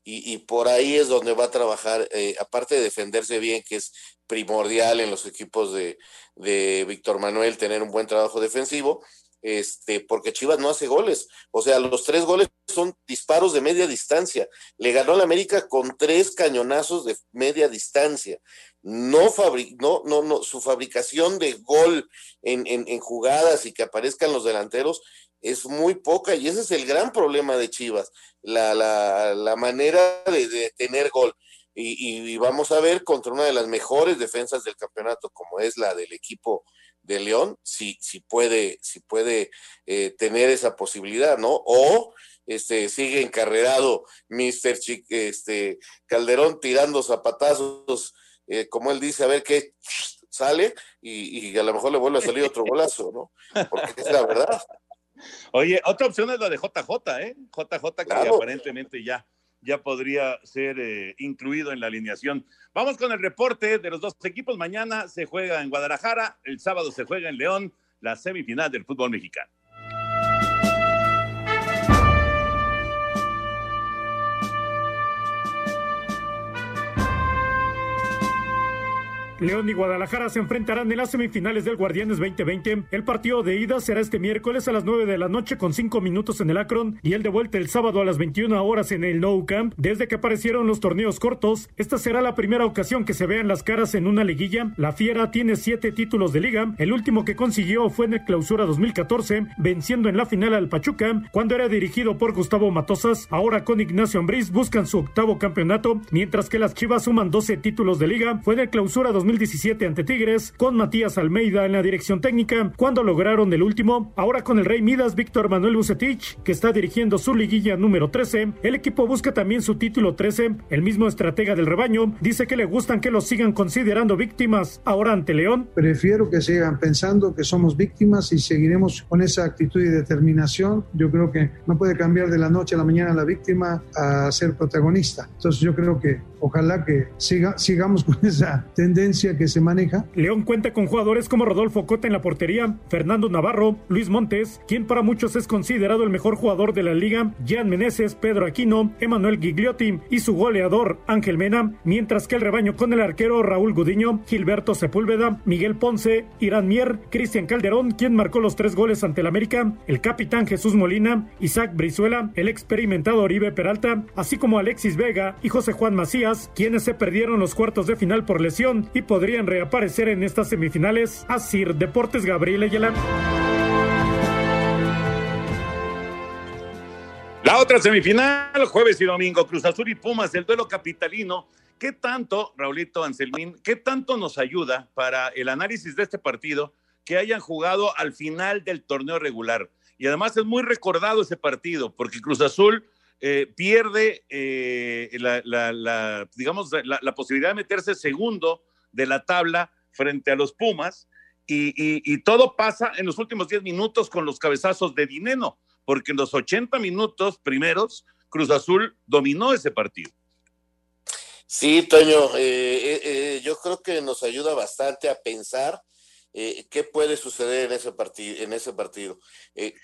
y, por ahí es donde va a trabajar, eh, aparte de defenderse bien, que es primordial en los equipos de, de Víctor Manuel tener un buen trabajo defensivo, este, porque Chivas no hace goles. O sea, los tres goles son disparos de media distancia. Le ganó la América con tres cañonazos de media distancia. No, fabri no, no, no, su fabricación de gol en, en, en, jugadas y que aparezcan los delanteros es muy poca y ese es el gran problema de Chivas, la, la, la manera de, tener gol. Y, vamos a ver contra una de las mejores defensas del campeonato, como es la del equipo de León, si, si puede, si puede eh, tener esa posibilidad, ¿no? O este, sigue encarrerado Mr. este, Calderón tirando zapatazos, eh, como él dice, a ver qué sale y, y a lo mejor le vuelve a salir otro golazo, ¿no? Porque es la verdad. Oye, otra opción es la de JJ, ¿eh? JJ que Claro. aparentemente ya, ya podría ser eh, incluido en la alineación. Vamos con el reporte de los dos equipos. Mañana se juega en Guadalajara, el sábado se juega en León, la semifinal del fútbol mexicano. León y Guadalajara se enfrentarán en las semifinales del Guardianes 2020. El partido de ida será este miércoles a las 9 de la noche con 5 minutos en el Akron y el de vuelta el sábado a las 21 horas en el Nou Camp. Desde que aparecieron los torneos cortos, esta será la primera ocasión que se vean las caras en una liguilla. La Fiera tiene 7 títulos de liga. El último que consiguió fue en el Clausura 2014, venciendo en la final al Pachuca cuando era dirigido por Gustavo Matosas. Ahora con Ignacio Ambriz buscan su octavo campeonato, mientras que las Chivas suman 12 títulos de liga. Fue en el Clausura 2017 ante Tigres, con Matías Almeida en la dirección técnica, cuando lograron el último. Ahora con el Rey Midas, Víctor Manuel Bucetich, que está dirigiendo su liguilla número 13. El equipo busca también su título 13. El mismo estratega del rebaño dice que le gustan que los sigan considerando víctimas. Ahora ante León. Prefiero que sigan pensando que somos víctimas y seguiremos con esa actitud y determinación. Yo creo que no puede cambiar de la noche a la mañana la víctima a ser protagonista. Entonces yo creo que ojalá que siga, sigamos con esa tendencia que se maneja. León cuenta con jugadores como Rodolfo Cota en la portería, Fernando Navarro, Luis Montes, quien para muchos es considerado el mejor jugador de la liga, Jan Meneses, Pedro Aquino, Emanuel Gigliotti y su goleador Ángel Mena, mientras que el rebaño con el arquero Raúl Gudiño, Gilberto Sepúlveda, Miguel Ponce, Irán Mier, Cristian Calderón, quien marcó los tres goles ante el América, el capitán Jesús Molina, Isaac Brizuela, el experimentado Oribe Peralta, así como Alexis Vega y José Juan Macías, quienes se perdieron los cuartos de final por lesión y podrían reaparecer en estas semifinales. Asir Deportes Gabriel Ayala. La otra semifinal, jueves y domingo, Cruz Azul y Pumas, el duelo capitalino. ¿Qué tanto, Raulito Anselmín, qué tanto nos ayuda para el análisis de este partido que hayan jugado al final del torneo regular? Y además es muy recordado ese partido, porque Cruz Azul eh, pierde eh, la, digamos, la posibilidad de meterse segundo de la tabla frente a los Pumas. Y, todo pasa en los últimos 10 minutos con los cabezazos de Dineno, porque en los 80 minutos primeros, Cruz Azul dominó ese partido. Sí, Toño, eh, eh, eh, yo creo que nos ayuda bastante a pensar qué puede suceder en ese, partido en ese partido.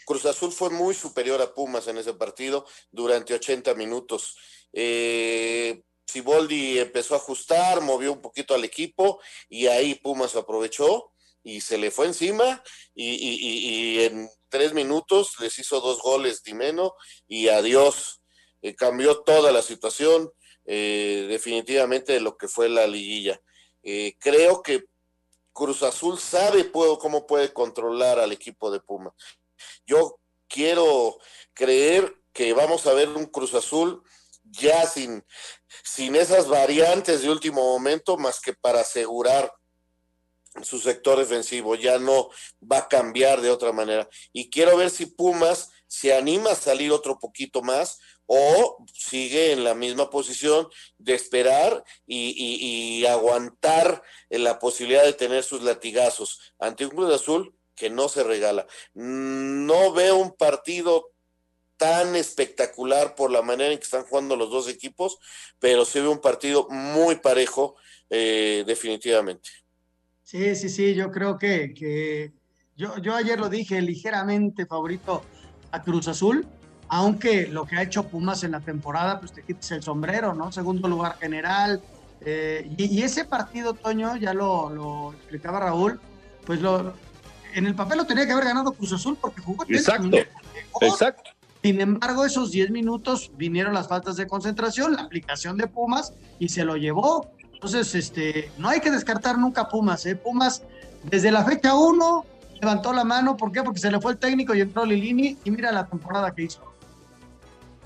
Cruz Azul fue muy superior a Pumas en ese partido durante 80 minutos. Siboldi empezó a ajustar, movió un poquito al equipo y ahí Pumas aprovechó y se le fue encima y, en tres minutos les hizo dos goles Dimeno y adiós. Eh, cambió toda la situación eh, definitivamente de lo que fue la liguilla. Eh, creo que Cruz Azul sabe cómo puede controlar al equipo de Puma. Yo quiero creer que vamos a ver un Cruz Azul ya sin, sin esas variantes de último momento, más que para asegurar su sector defensivo, ya no va a cambiar de otra manera. Y quiero ver si Pumas se anima a salir otro poquito más o sigue en la misma posición de esperar y, y- aguantar la posibilidad de tener sus latigazos ante un Cruz Azul que no se regala. No veo un partido tan espectacular por la manera en que están jugando los dos equipos, pero sí veo un partido muy parejo, eh, definitivamente. Sí, sí, sí, yo creo que, que yo, yo ayer lo dije, ligeramente favorito a Cruz Azul, aunque lo que ha hecho Pumas en la temporada, pues te quites el sombrero, ¿no? Segundo lugar general. eh, y, y ese partido, Toño, ya lo, lo explicaba Raúl, pues lo, en el papel lo tenía que haber ganado Cruz Azul porque jugó 30 Exacto, exacto. Sin embargo, esos 10 minutos vinieron las faltas de concentración, la aplicación de Pumas y se lo llevó. Entonces, este, no hay que descartar nunca Pumas. ¿eh? Pumas, desde la fecha 1, levantó la mano. ¿Por qué? Porque se le fue el técnico y entró Lilini y mira la temporada que hizo.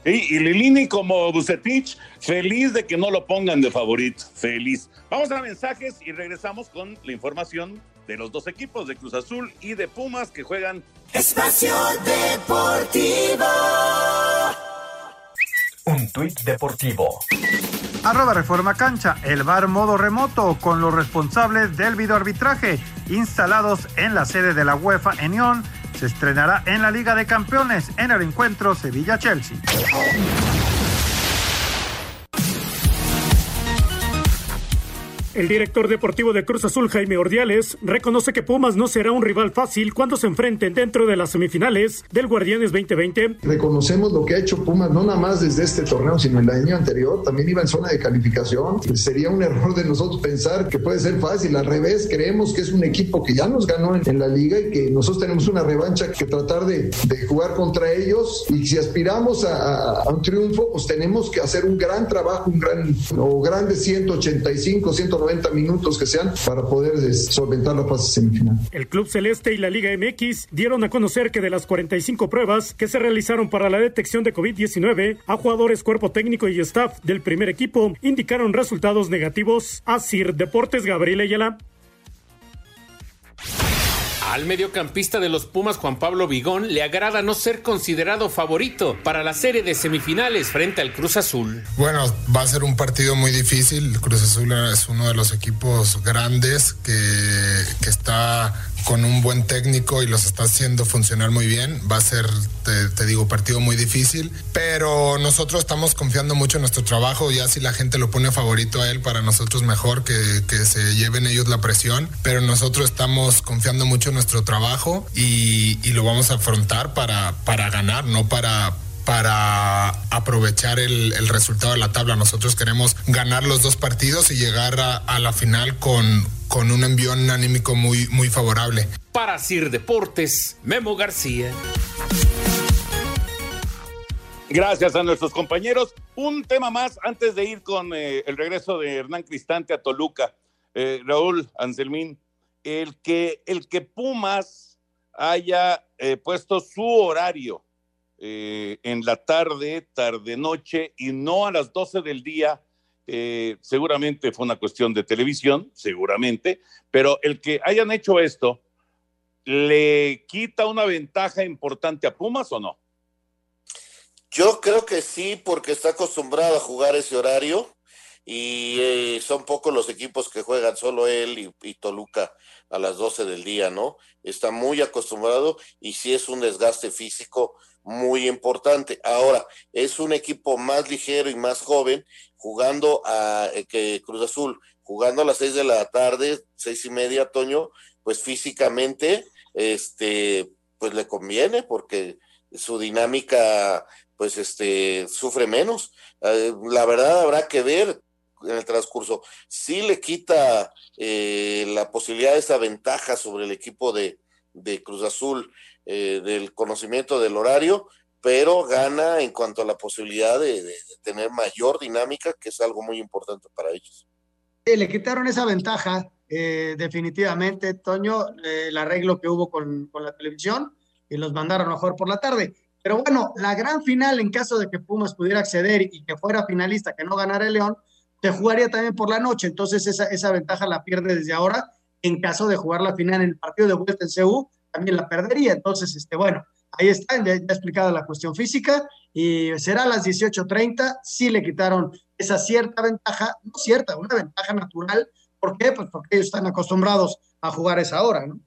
Y Lilini como Bucetich, feliz de que no lo pongan de favorito, feliz. Vamos a mensajes y regresamos con la información de los dos equipos, de Cruz Azul y de Pumas, que juegan Espacio Deportivo. Un tuit deportivo. Arroba Reforma Cancha, el bar modo remoto con los responsables del videoarbitraje instalados en la sede de la UEFA en Lyon se estrenará en la Liga de Campeones en el encuentro Sevilla-Chelsea. El director deportivo de Cruz Azul, Jaime Ordiales, reconoce que Pumas no será un rival fácil cuando se enfrenten dentro de las semifinales del Guardianes 2020. Reconocemos lo que ha hecho Pumas, no nada más desde este torneo, sino el año anterior. También iba en zona de calificación. Sería un error de nosotros pensar que puede ser fácil. Al revés, creemos que es un equipo que ya nos ganó en, la liga y que nosotros tenemos una revancha que tratar de, de jugar contra ellos. Y si aspiramos a, a, un triunfo, pues tenemos que hacer un gran trabajo, un gran o grandes 185, 190 90 minutos que sean para poder solventar la fase semifinal. El Club Celeste y la Liga MX dieron a conocer que de las 45 pruebas que se realizaron para la detección de COVID-19 a jugadores, cuerpo técnico y staff del primer equipo indicaron resultados negativos. Asir Deportes Gabriel Ayala. Al mediocampista de los Pumas, Juan Pablo Vigón, le agrada no ser considerado favorito para la serie de semifinales frente al Cruz Azul. Bueno, va a ser un partido muy difícil. Cruz Azul es uno de los equipos grandes que, que está con un buen técnico y los está haciendo funcionar muy bien. Va a ser, te, digo, partido muy difícil, pero nosotros estamos confiando mucho en nuestro trabajo. Ya si la gente lo pone favorito a él, para nosotros mejor que, que se lleven ellos la presión, pero nosotros estamos confiando mucho en nuestro trabajo y, y lo vamos a afrontar para, para ganar, no para para aprovechar el, el, resultado de la tabla. Nosotros queremos ganar los dos partidos y llegar a, a la final con, con un envión anímico muy, muy favorable. Para Sir Deportes, Memo García. Gracias a nuestros compañeros. Un tema más antes de ir con eh, el regreso de Hernán Cristante a Toluca. Eh, Raúl Anselmín, el que, el que Pumas haya eh, puesto su horario en la tarde, tarde-noche y no a las 12 del día, eh, seguramente fue una cuestión de televisión, seguramente, pero el que hayan hecho esto, ¿le quita una ventaja importante a Pumas o no? Yo creo que sí, porque está acostumbrado a jugar ese horario y eh, son pocos los equipos que juegan, solo él y, Toluca a las 12 del día, ¿no? Está muy acostumbrado y sí es un desgaste físico muy importante. Ahora, es un equipo más ligero y más joven jugando a eh, que Cruz Azul, jugando a las seis de la tarde, seis y media, Toño, pues físicamente, este, pues le conviene porque su dinámica, pues este, sufre menos. Eh, la verdad habrá que ver en el transcurso. Sí le quita eh, la posibilidad de esa ventaja sobre el equipo de, de Cruz Azul, eh, del conocimiento del horario, pero gana en cuanto a la posibilidad de, tener mayor dinámica, que es algo muy importante para ellos. Sí, le quitaron esa ventaja, eh, definitivamente, Toño, eh, el arreglo que hubo con, con, la televisión y los mandaron a jugar por la tarde. Pero bueno, la gran final, en caso de que Pumas pudiera acceder y que fuera finalista, que no ganara el León, te jugaría también por la noche. Entonces, esa, esa ventaja la pierde desde ahora. En caso de jugar la final en el partido de vuelta en CU, también la perdería. Entonces, este, bueno, ahí está, ya, ya explicada la cuestión física y será a las 18.30, sí le quitaron esa cierta ventaja, no cierta, una ventaja natural. ¿Por qué? Pues porque ellos están acostumbrados a jugar esa hora, ¿no?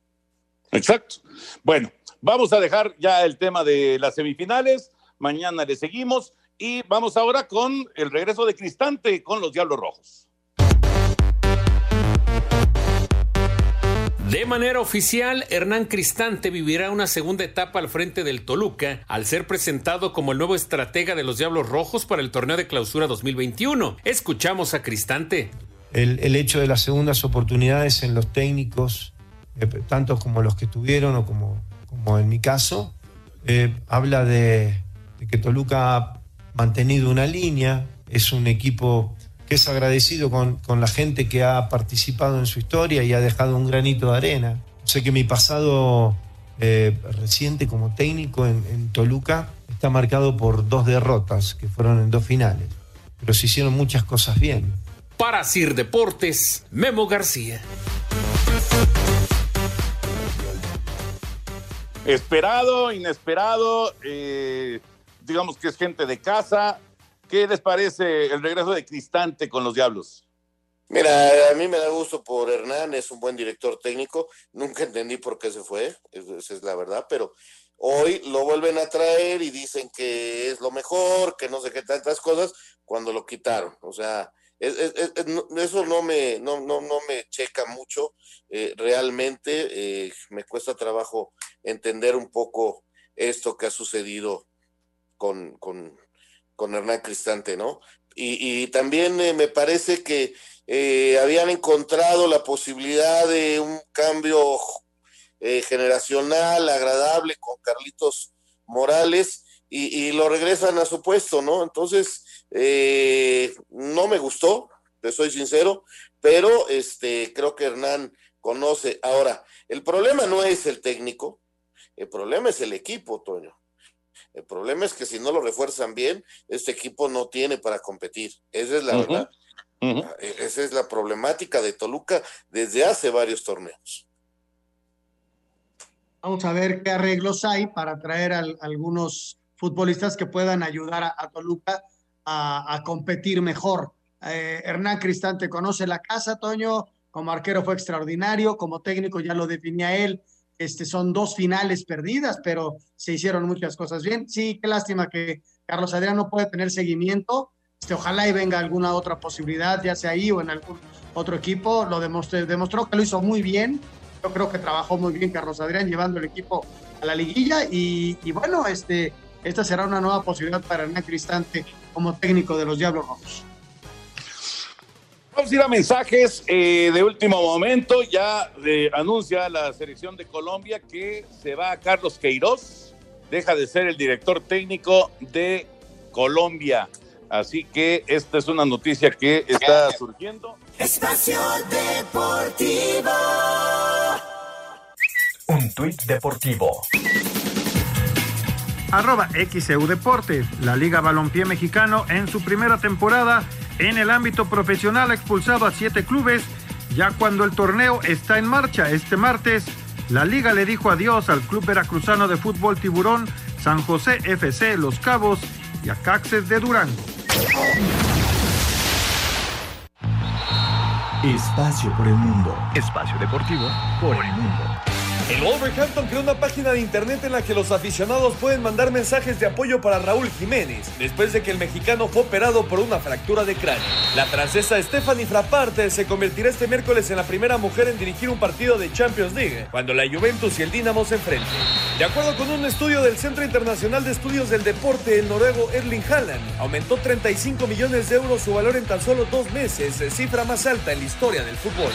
Exacto. Bueno, vamos a dejar ya el tema de las semifinales. Mañana le seguimos y vamos ahora con el regreso de Cristante con los Diablos Rojos. De manera oficial, Hernán Cristante vivirá una segunda etapa al frente del Toluca al ser presentado como el nuevo estratega de los Diablos Rojos para el torneo de clausura 2021. Escuchamos a Cristante. El, el hecho de las segundas oportunidades en los técnicos, eh, tanto como los que tuvieron o como, como en mi caso, eh, habla de, de que Toluca ha mantenido una línea, es un equipo que es agradecido con, con, la gente que ha participado en su historia y ha dejado un granito de arena. Sé que mi pasado eh, reciente como técnico en, en, Toluca está marcado por dos derrotas que fueron en dos finales, pero se hicieron muchas cosas bien. Para Sir Deportes, Memo García. Esperado, inesperado, eh, digamos que es gente de casa, ¿Qué les parece el regreso de Cristante con los Diablos? Mira, a mí me da gusto por Hernán, es un buen director técnico. Nunca entendí por qué se fue, esa es la verdad, pero hoy lo vuelven a traer y dicen que es lo mejor, que no sé qué tantas cosas, cuando lo quitaron. O sea, eso no me, no, no, no me checa mucho. Eh, realmente eh, me cuesta trabajo entender un poco esto que ha sucedido con, con, con Hernán Cristante, ¿no? Y, también eh, me parece que habían encontrado la posibilidad de un cambio generacional agradable con Carlitos Morales y, y, lo regresan a su puesto, ¿no? Entonces, eh, no me gustó, te soy sincero, pero este, creo que Hernán conoce. Ahora, el problema no es el técnico, el problema es el equipo, Toño. El problema es que si no lo refuerzan bien, este equipo no tiene para competir. Esa es la verdad. Ah, e, esa es la problemática de Toluca desde hace varios torneos. Vamos a ver qué arreglos hay para traer a, algunos futbolistas que puedan ayudar a Toluca a, competir mejor. Eh, Hernán Cristante conoce la casa, Toño, como arquero fue extraordinario, como técnico ya lo definía él, este, son dos finales perdidas, pero se hicieron muchas cosas bien. Sí, qué lástima que Carlos Adrián no puede tener seguimiento. Este, ojalá y venga alguna otra posibilidad, ya sea ahí o en algún otro equipo. Lo demostró, demostró que lo hizo muy bien. Yo creo que trabajó muy bien Carlos Adrián llevando el equipo a la liguilla y, y bueno, este, esta será una nueva posibilidad para Hernán Cristante como técnico de los Diablos Rojos. Vamos a ir a mensajes eh, de último momento. Ya eh, anuncia la selección de Colombia que se va a Carlos Queiroz. Deja de ser el director técnico de Colombia. Así que esta es una noticia que está surgiendo. Espacio Deportivo. Un tuit deportivo arroba XEU Deportes. La Liga Balompié Mexicano en su primera temporada en el ámbito profesional ha expulsado a siete clubes. Ya cuando el torneo está en marcha este martes, la liga le dijo adiós al Club Veracruzano de Fútbol Tiburón, San José FC Los Cabos y a Caxes de Durango. Espacio por el mundo. Espacio deportivo por el mundo. El Wolverhampton creó una página de internet en la que los aficionados pueden mandar mensajes de apoyo para Raúl Jiménez, después de que el mexicano fue operado por una fractura de cráneo. La francesa Stephanie Frapparte se convertirá este miércoles en la primera mujer en dirigir un partido de Champions League, cuando la Juventus y el Dinamo se enfrenten. De acuerdo con un estudio del Centro Internacional de Estudios del Deporte, el noruego Erling Haaland aumentó 35 millones de euros su valor en tan solo dos meses, cifra más alta en la historia del fútbol.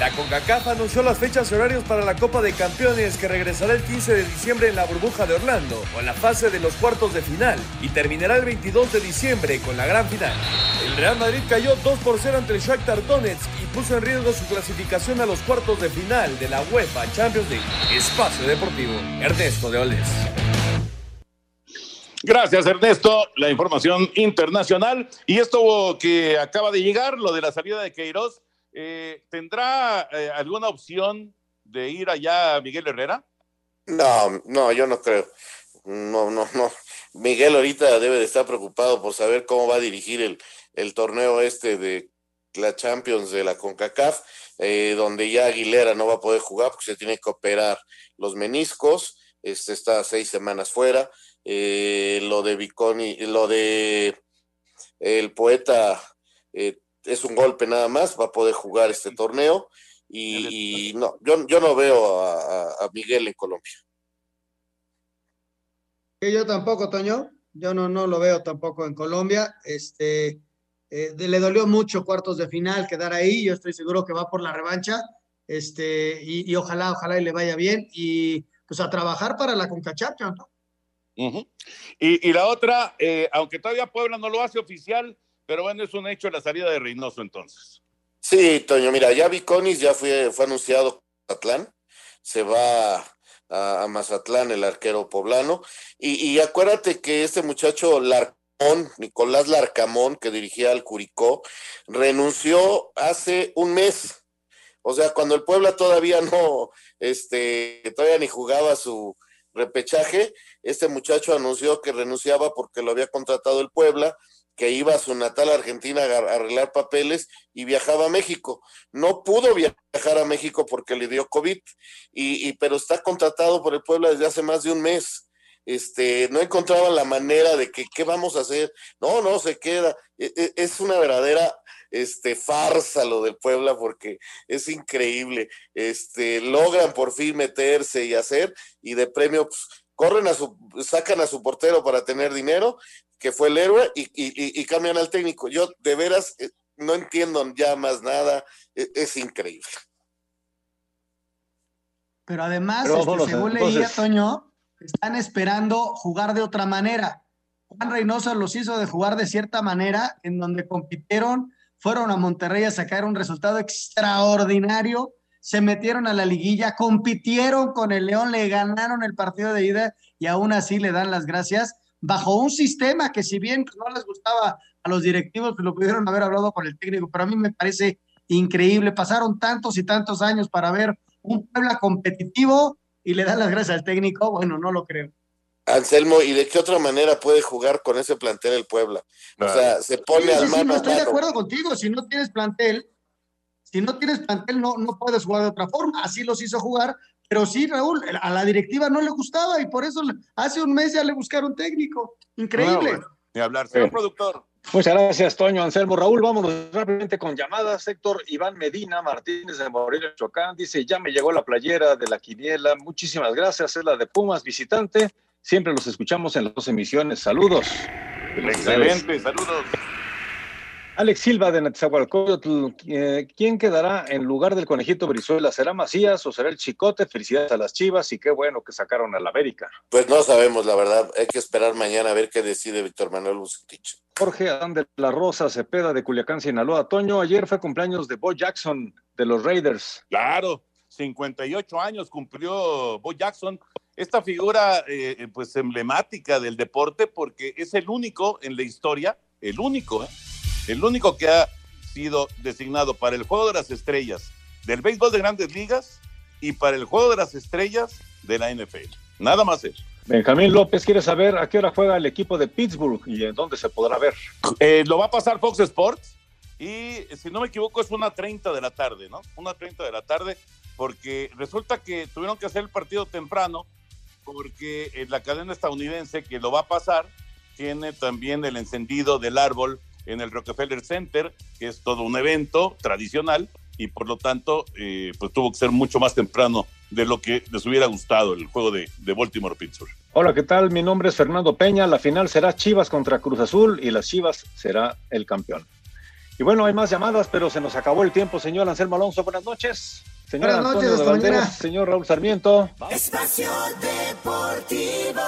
La CONCACAF anunció las fechas y horarios para la Copa de Campeones que regresará el 15 de diciembre en la burbuja de Orlando con la fase de los cuartos de final y terminará el 22 de diciembre con la gran final. El Real Madrid cayó 2 por 0 ante el Shakhtar Donetsk y puso en riesgo su clasificación a los cuartos de final de la UEFA Champions League. Espacio Deportivo, Ernesto de Oles. Gracias, Ernesto. La información internacional. Y esto que acaba de llegar, lo de la salida de Queiroz, eh, ¿tendrá eh, alguna opción de ir allá Miguel Herrera? No, no, yo no creo. No, no, no. Miguel ahorita debe de estar preocupado por saber cómo va a dirigir el, el torneo este de la Champions de la CONCACAF, eh, donde ya Aguilera no va a poder jugar porque se tiene que operar los meniscos, este está seis semanas fuera, eh, lo de Viconi, lo de el poeta eh, es un golpe nada más, va a poder jugar este torneo, y, no, yo, yo no veo a, Miguel en Colombia. Yo tampoco, Toño. Yo no, no lo veo tampoco en Colombia. Este, eh, le dolió mucho cuartos de final quedar ahí. Yo estoy seguro que va por la revancha. Este, y, ojalá, ojalá y le vaya bien. Y pues a trabajar para la Conca ¿no? y, y, la otra, eh, aunque todavía Puebla no lo hace oficial, pero bueno, es un hecho la salida de Reynoso entonces. Sí, Toño, mira, ya Viconis ya fue, fue anunciado Mazatlán, se va a, Mazatlán el arquero poblano, y, acuérdate que este muchacho Larcamón, Nicolás Larcamón, que dirigía al Curicó, renunció hace un mes. O sea, cuando el Puebla todavía no, este, todavía ni jugaba su repechaje, este muchacho anunció que renunciaba porque lo había contratado el Puebla que iba a su natal Argentina a arreglar papeles y viajaba a México. No pudo viajar a México porque le dio COVID, y, pero está contratado por el pueblo desde hace más de un mes. Este, no encontraban la manera de que, ¿qué vamos a hacer? No, no, se queda. E, e, es una verdadera este, farsa lo del Puebla porque es increíble. Este, logran por fin meterse y hacer, y de premio, pues, corren a su, sacan a su portero para tener dinero, que fue el héroe, y, cambian al técnico. Yo de veras eh, no entiendo ya más nada, e, es, increíble. Pero además, este, según leía, Toño, están esperando jugar de otra manera. Juan Reynoso los hizo de jugar de cierta manera, en donde compitieron, fueron a Monterrey a sacar un resultado extraordinario se metieron a la liguilla, compitieron con el León, le ganaron el partido de ida y aún así le dan las gracias bajo un sistema que si bien no les gustaba a los directivos, pues lo pudieron haber hablado con el técnico, pero a mí me parece increíble. Pasaron tantos y tantos años para ver un Puebla competitivo y le dan las gracias al técnico. Bueno, no lo creo. Anselmo, ¿y de qué otra manera puede jugar con ese plantel el Puebla? O sea, se pone al mano. no estoy de acuerdo contigo. Si no tienes plantel, si no tienes plantel, no, no puedes jugar de otra forma. Así los hizo jugar. Pero sí, Raúl, a la directiva no le gustaba y por eso hace un mes ya le buscaron técnico. Increíble. Ni hablar. Señor productor. Muchas gracias, Toño Anselmo. Raúl, vámonos rápidamente con llamadas. Héctor Iván Medina Martínez de Morelia, Chocán, dice, ya me llegó la playera de la quiniela. Muchísimas gracias. Es la de Pumas visitante. Siempre los escuchamos en las dos emisiones. Saludos. Excelente, saludos. Alex Silva de Netzahualcóyotl, eh, ¿quién quedará en lugar del conejito Brizuela? ¿Será Macías o será el Chicote? Felicidades a las Chivas y qué bueno que sacaron a la América. Pues no sabemos, la verdad. Hay que esperar mañana a ver qué decide Víctor Manuel Bucetich. Jorge Adán de la Rosa Cepeda de Culiacán, Sinaloa. Toño, ayer fue cumpleaños de Bo Jackson de los Raiders. Claro, 58 años cumplió Bo Jackson. Esta figura, eh, pues emblemática del deporte, porque es el único en la historia, el único, ¿eh? el único que ha sido designado para el Juego de las Estrellas del béisbol de grandes ligas y para el Juego de las Estrellas de la NFL. Nada más eso. Benjamín López quiere saber a qué hora juega el equipo de Pittsburgh y en dónde se podrá ver. Eh, lo va a pasar Fox Sports y si no me equivoco es una 30 de la tarde, ¿no? Una 30 de la tarde porque resulta que tuvieron que hacer el partido temprano porque eh, la cadena estadounidense que lo va a pasar tiene también el encendido del árbol en el Rockefeller Center, que es todo un evento tradicional y por lo tanto eh, pues tuvo que ser mucho más temprano de lo que les hubiera gustado el juego de, de Baltimore Pittsburgh. Hola, ¿qué tal? Mi nombre es Fernando Peña. La final será Chivas contra Cruz Azul y las Chivas será el campeón. Y bueno, hay más llamadas, pero se nos acabó el tiempo, señor Anselmo Alonso. Buenas noches. Señor Buenas Antonio noches, de Valdés, señor Raúl Sarmiento. Espacio Deportivo.